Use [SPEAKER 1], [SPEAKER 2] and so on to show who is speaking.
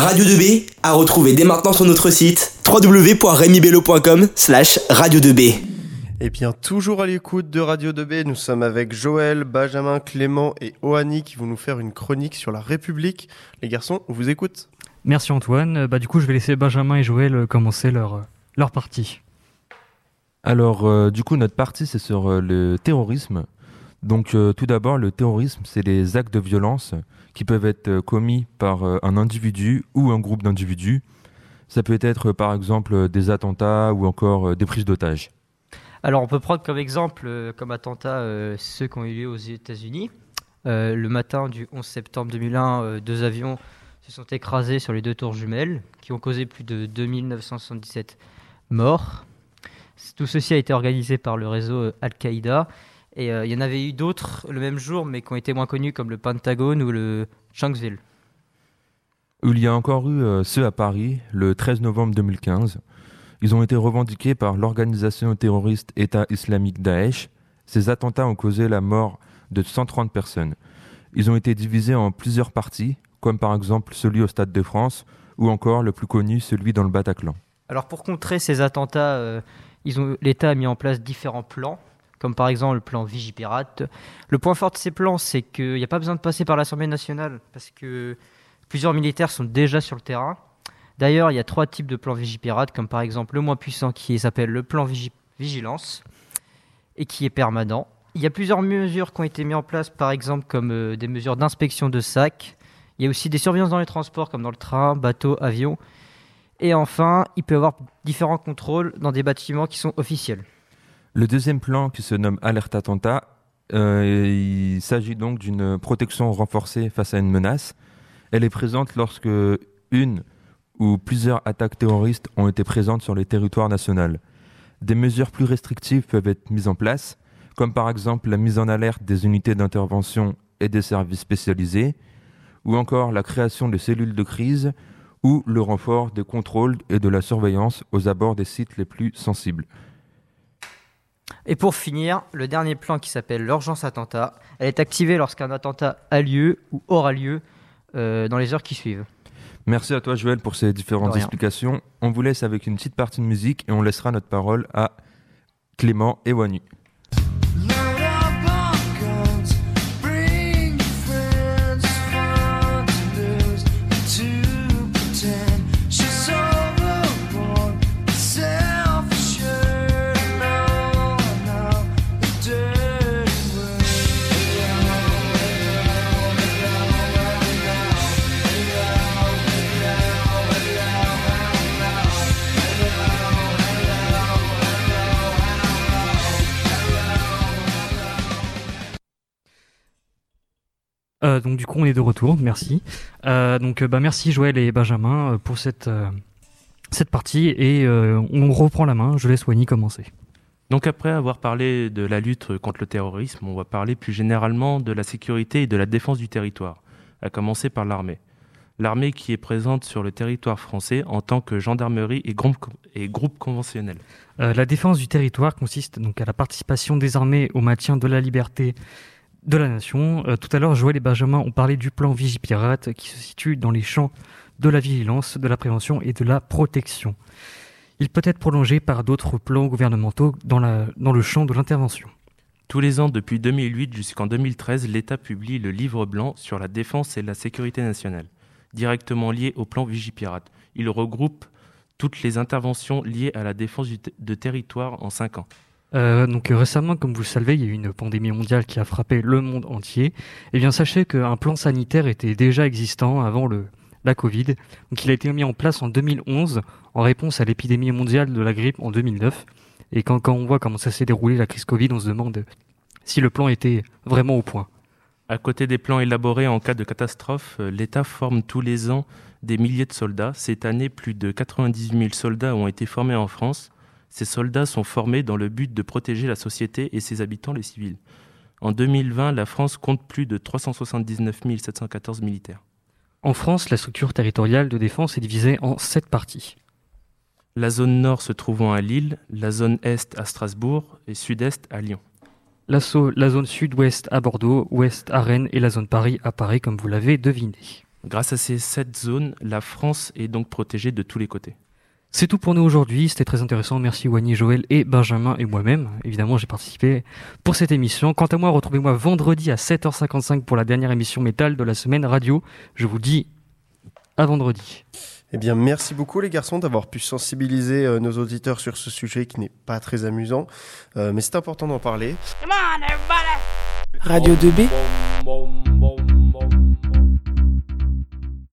[SPEAKER 1] Radio 2B à retrouver dès maintenant sur notre site www.remibello.com slash radio 2B.
[SPEAKER 2] Et bien, toujours à l'écoute de Radio 2B, nous sommes avec Joël, Benjamin, Clément et Oani qui vont nous faire une chronique sur la République. Les garçons, on vous écoute.
[SPEAKER 3] Merci Antoine. Bah, du coup, je vais laisser Benjamin et Joël euh, commencer leur, euh, leur partie.
[SPEAKER 4] Alors, euh, du coup, notre partie, c'est sur euh, le terrorisme. Donc, euh, tout d'abord, le terrorisme, c'est les actes de violence qui peuvent être euh, commis par euh, un individu ou un groupe d'individus. Ça peut être, par exemple, des attentats ou encore des prises d'otages.
[SPEAKER 5] Alors, on peut prendre comme exemple, comme attentat, ceux qui ont eu lieu aux États-Unis. Le matin du 11 septembre 2001, euh, deux avions se sont écrasés sur les deux tours jumelles, qui ont causé plus de 2977 morts. Tout ceci a été organisé par le réseau Al-Qaïda. Et euh, il y en avait eu d'autres le même jour, mais qui ont été moins connus, comme le Pentagone ou le Shanksville.
[SPEAKER 4] Il y a encore eu euh, ceux à Paris, le 13 novembre 2015. Ils ont été revendiqués par l'organisation terroriste État islamique Daesh. Ces attentats ont causé la mort de 130 personnes. Ils ont été divisés en plusieurs parties, comme par exemple celui au Stade de France, ou encore le plus connu, celui dans le Bataclan.
[SPEAKER 5] Alors pour contrer ces attentats, euh, ils ont- l'État a mis en place différents plans, comme par exemple le plan Vigipirate. Le point fort de ces plans, c'est qu'il n'y a pas besoin de passer par l'Assemblée nationale, parce que plusieurs militaires sont déjà sur le terrain. D'ailleurs, il y a trois types de plans Vigipirate, comme par exemple le moins puissant qui s'appelle le plan Vigi- Vigilance, et qui est permanent. Il y a plusieurs mesures qui ont été mises en place, par exemple comme euh, des mesures d'inspection de sacs. Il y a aussi des surveillances dans les transports, comme dans le train, bateau, avion. Et enfin, il peut y avoir différents contrôles dans des bâtiments qui sont officiels.
[SPEAKER 4] Le deuxième plan, qui se nomme Alerte Attentat, euh, il s'agit donc d'une protection renforcée face à une menace. Elle est présente lorsque une ou plusieurs attaques terroristes ont été présentes sur le territoire national. Des mesures plus restrictives peuvent être mises en place, comme par exemple la mise en alerte des unités d'intervention et des services spécialisés, ou encore la création de cellules de crise ou le renfort des contrôles et de la surveillance aux abords des sites les plus sensibles.
[SPEAKER 5] Et pour finir, le dernier plan qui s'appelle l'urgence attentat, elle est activée lorsqu'un attentat a lieu ou aura lieu euh, dans les heures qui suivent.
[SPEAKER 4] Merci à toi Joël pour ces différentes explications. On vous laisse avec une petite partie de musique et on laissera notre parole à Clément et Wanu.
[SPEAKER 3] Euh, donc du coup, on est de retour. Merci. Euh, donc euh, bah merci Joël et Benjamin pour cette euh, cette partie et on reprend la main. Je laisse Wani commencer.
[SPEAKER 6] Donc après avoir parlé de la lutte contre le terrorisme, on va parler plus généralement de la sécurité et de la défense du territoire, à commencer par l'armée. L'armée qui est présente sur le territoire français en tant que gendarmerie et groupe, et groupe conventionnel.
[SPEAKER 3] La défense du territoire consiste donc à la participation des armées au maintien de la liberté de la nation. Euh, tout à l'heure, Joël et Benjamin ont parlé du plan Vigipirate qui se situe dans les champs de la vigilance, de la prévention et de la protection. Il peut être prolongé par d'autres plans gouvernementaux dans, le champ de l'intervention.
[SPEAKER 6] Tous les ans depuis 2008 jusqu'en 2013, l'État publie le livre blanc sur la défense et la sécurité nationale, directement lié au plan Vigipirate. Il regroupe toutes les interventions liées à la défense de territoire en cinq ans.
[SPEAKER 3] Euh, donc euh, récemment, comme vous le savez, il y a eu une pandémie mondiale qui a frappé le monde entier. Eh bien, sachez qu'un plan sanitaire était déjà existant avant la Covid. Donc, il a été mis en place en 2011 en réponse à l'épidémie mondiale de la grippe en 2009. Et quand, quand on voit comment ça s'est déroulé la crise Covid, on se demande si le plan était vraiment au point.
[SPEAKER 6] À côté des plans élaborés en cas de catastrophe, euh, l'État forme tous les ans des milliers de soldats. Cette année, plus de 90 000 soldats ont été formés en France. Ces soldats sont formés dans le but de protéger la société et ses habitants, les civils. En 2020, la France compte plus de 379 714 militaires.
[SPEAKER 3] En France, la structure territoriale de défense est divisée en sept parties.
[SPEAKER 6] La zone nord se trouvant à Lille, la zone est à Strasbourg et sud-est à Lyon.
[SPEAKER 3] La, so- la zone sud-ouest à Bordeaux, ouest à Rennes et la zone Paris à Paris, comme vous l'avez deviné.
[SPEAKER 6] Grâce à ces sept zones, la France est donc protégée de tous les côtés.
[SPEAKER 3] C'est tout pour nous aujourd'hui, c'était très intéressant. Merci Wany, Joël et Benjamin et moi-même. Évidemment, j'ai participé pour cette émission. Quant à moi, retrouvez-moi vendredi à 7h55 pour la dernière émission métal de la semaine radio. Je vous dis à vendredi.
[SPEAKER 2] Eh bien, merci beaucoup les garçons d'avoir pu sensibiliser euh, nos auditeurs sur ce sujet qui n'est pas très amusant, euh, mais c'est important d'en parler.
[SPEAKER 7] Radio 2B